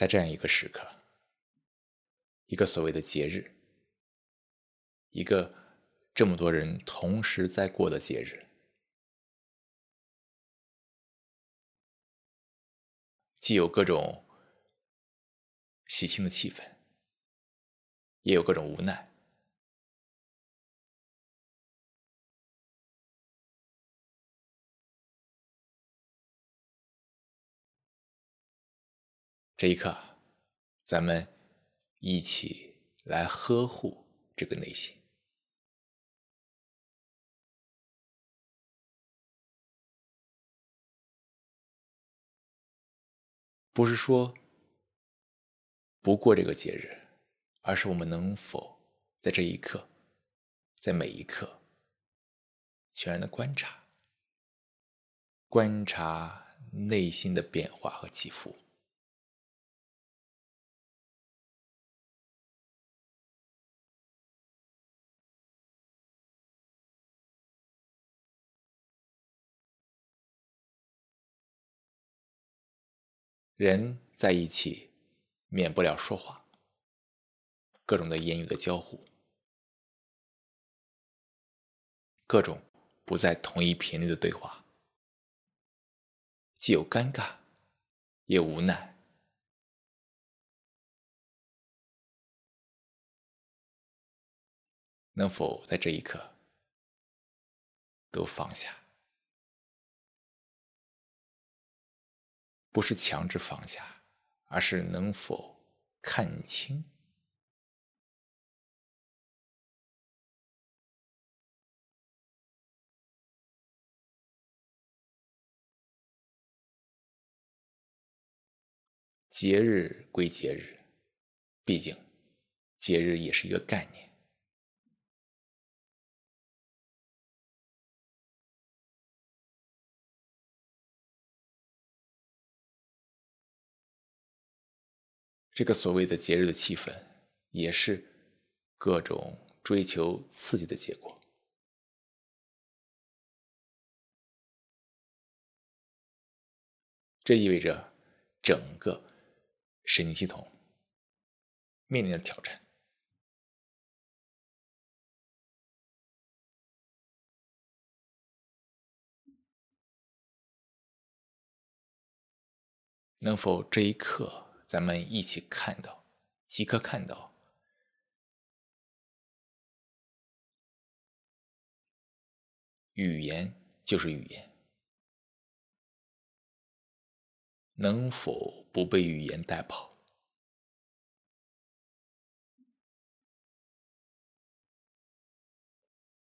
在这样一个时刻，一个所谓的节日，一个这么多人同时在过的节日，既有各种喜庆的气氛，也有各种无奈。这一刻，咱们一起来呵护这个内心。不是说不过这个节日，而是我们能否在这一刻，在每一刻，全然的观察，观察内心的变化和起伏。人在一起，免不了说话，各种的言语的交互，各种不在同一频率的对话，既有尴尬，也无奈。能否在这一刻都放下？不是强制放下，而是能否看清节日归节日，毕竟节日也是一个概念。这个所谓的节日的气氛，也是各种追求刺激的结果。这意味着整个神经系统面临着挑战：能否这一刻？咱们一起看到，即刻看到，语言就是语言，能否不被语言带跑？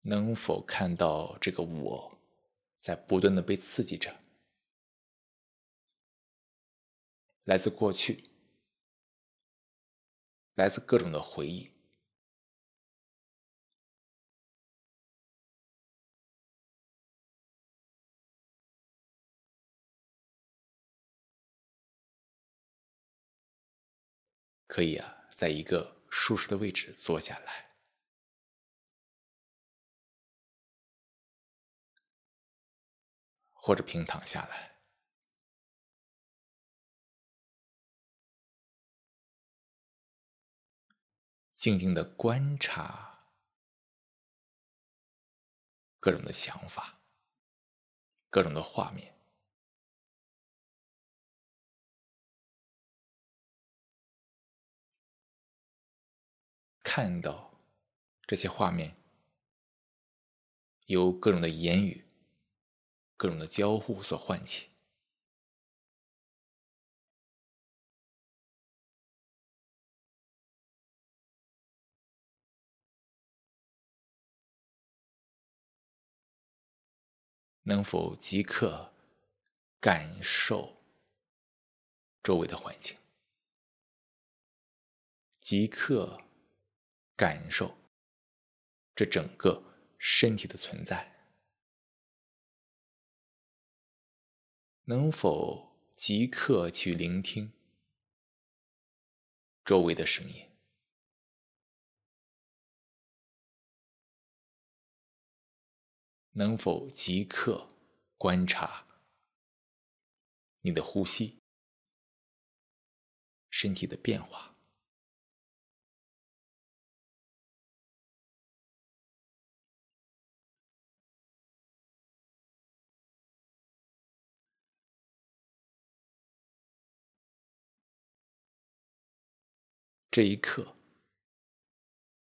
能否看到这个我在不断的被刺激着？来自过去，来自各种的回忆，可以啊，在一个舒适的位置坐下来，或者平躺下来。静静的观察各种的想法，各种的画面，看到这些画面由各种的言语、各种的交互所唤起。能否即刻感受周围的环境？即刻感受这整个身体的存在？能否即刻去聆听周围的声音？能否即刻观察你的呼吸，身体的变化。这一刻，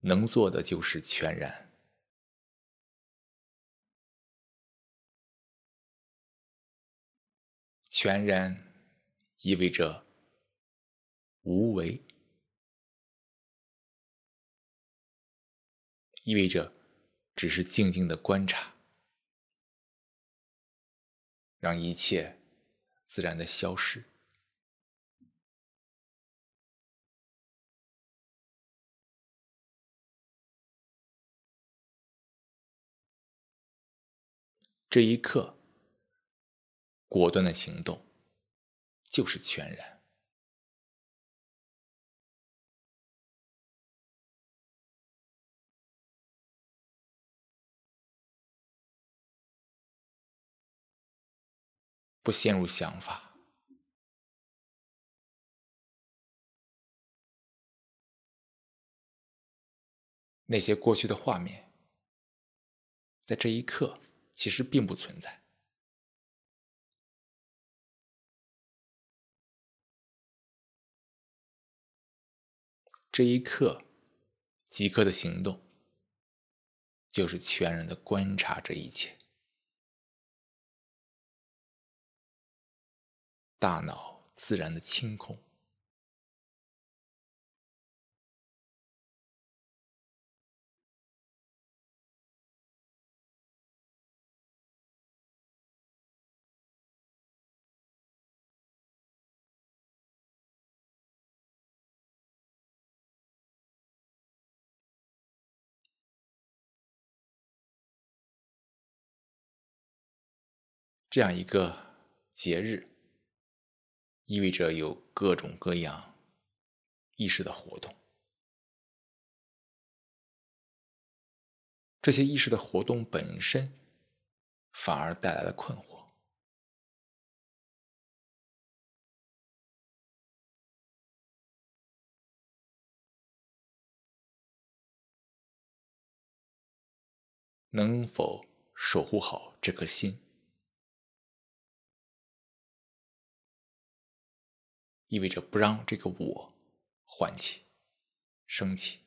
能做的就是全然。全然意味着无为，意味着只是静静的观察，让一切自然的消失。这一刻，果断的行动就是全然，不陷入想法，那些过去的画面，在这一刻。其实并不存在。这一刻，即刻的行动，就是全然的观察这一切。大脑自然的清空。这样一个节日，意味着有各种各样意识的活动。这些意识的活动本身，反而带来了困惑。能否守护好这颗心？意味着不让这个我唤起、升起，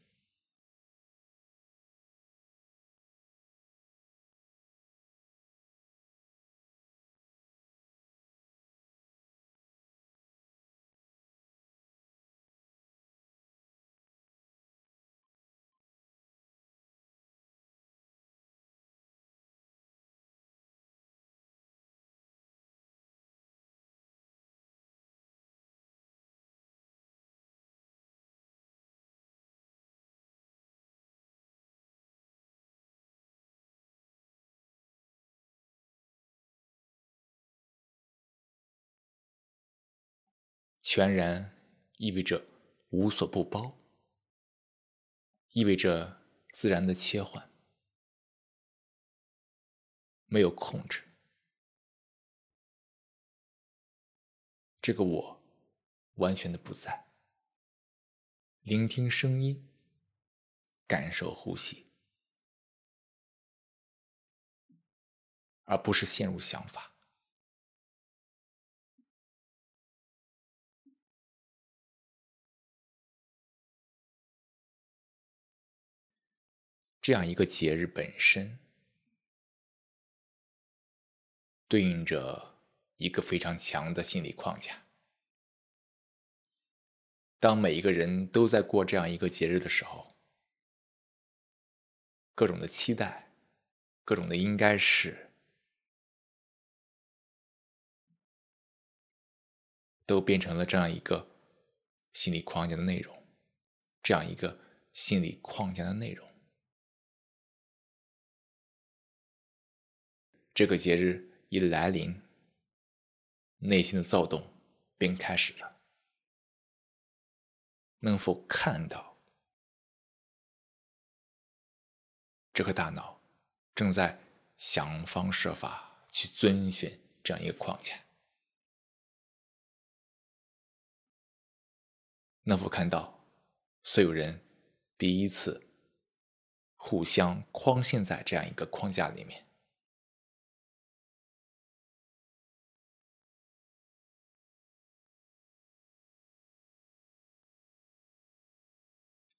全然意味着无所不包，意味着自然的切换，没有控制。这个我完全的不在，聆听声音，感受呼吸，而不是陷入想法。这样一个节日本身，对应着一个非常强的心理框架。当每一个人都在过这样一个节日的时候，各种的期待，各种的应该是，都变成了这样一个心理框架的内容，这样一个心理框架的内容。这个节日一来临，内心的躁动便开始了。能否看到这颗大脑正在想方设法去遵循这样一个框架？能否看到所有人彼此互相框陷在这样一个框架里面？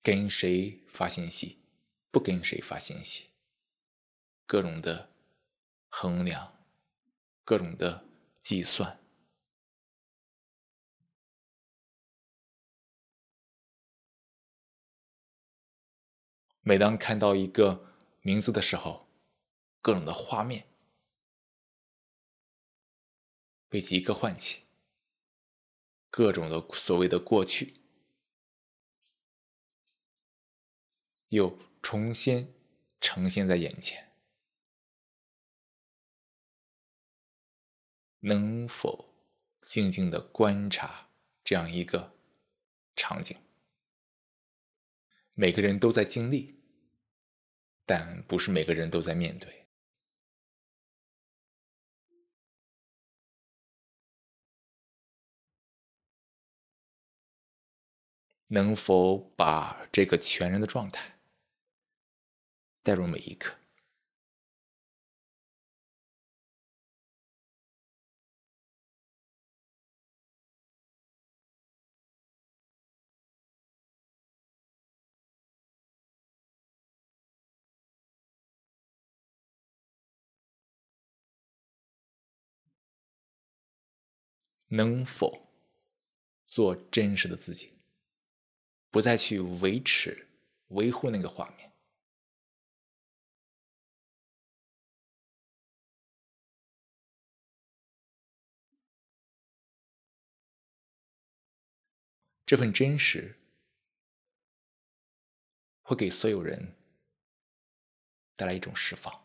跟谁发信息，不跟谁发信息，各种的衡量，各种的计算。每当看到一个名字的时候，各种的画面被即刻唤起，各种的所谓的过去。又重新呈现在眼前，能否静静的观察这样一个场景？每个人都在经历，但不是每个人都在面对。能否把这个全然的状态？带入每一刻，能否做真实的自己？不再去维持、维护那个画面。这份真实会给所有人带来一种释放。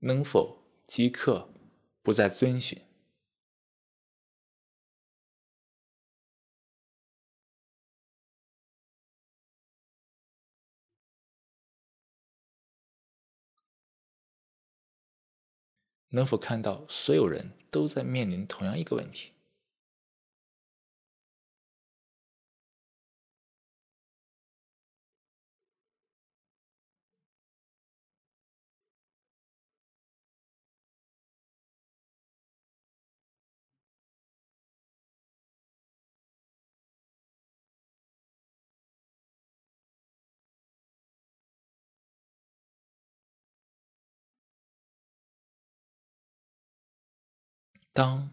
能否即刻不再遵循？能否看到所有人都在面临同样一个问题？当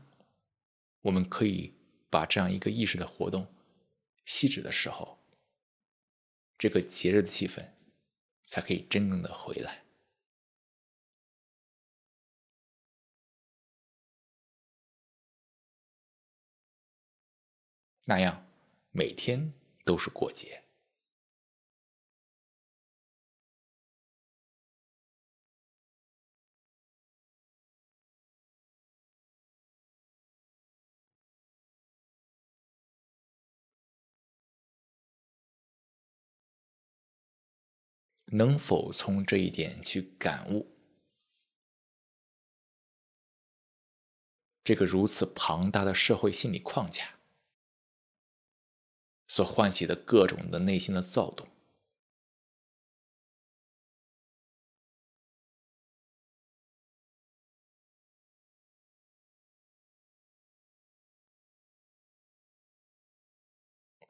我们可以把这样一个意识的活动细致的时候，这个节日的气氛才可以真正的回来。那样，每天都是过节。能否从这一点去感悟这个如此庞大的社会心理框架所唤起的各种的内心的躁动？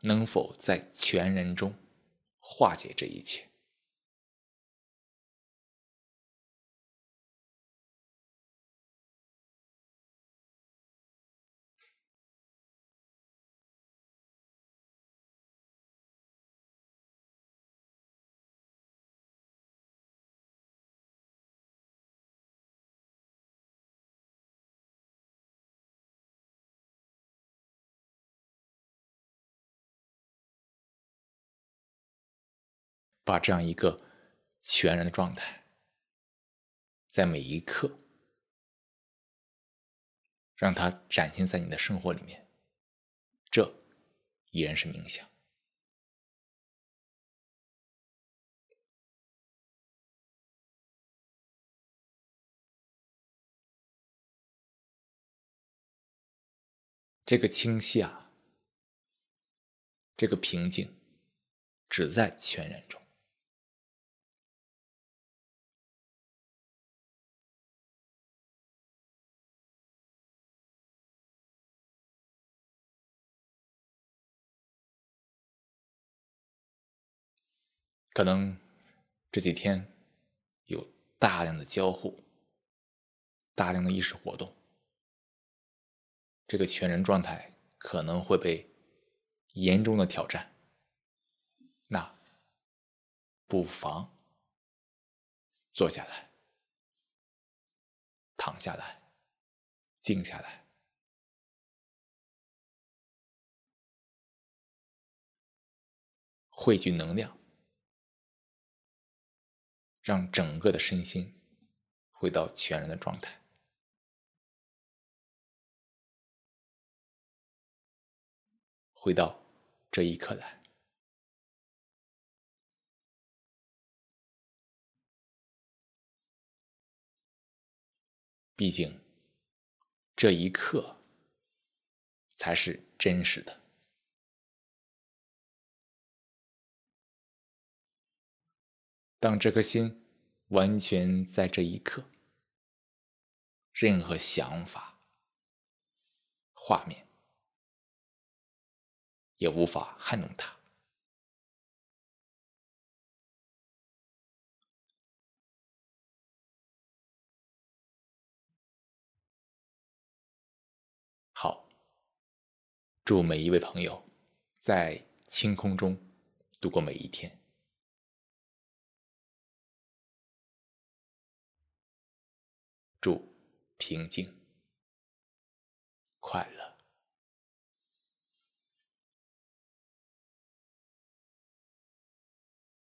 能否在全人中化解这一切？把这样一个全然的状态，在每一刻，让它展现在你的生活里面，这依然是冥想。这个清晰啊，这个平静，只在全然中。可能这几天有大量的交互，大量的意识活动。这个全人状态可能会被严重的挑战，那不妨坐下来、躺下来、静下来，汇聚能量，让整个的身心回到全然的状态。回到这一刻来，毕竟这一刻才是真实的。当这颗心完全在这一刻，任何想法、画面。也无法撼动它。好，祝每一位朋友在清空中度过每一天，祝平静快乐。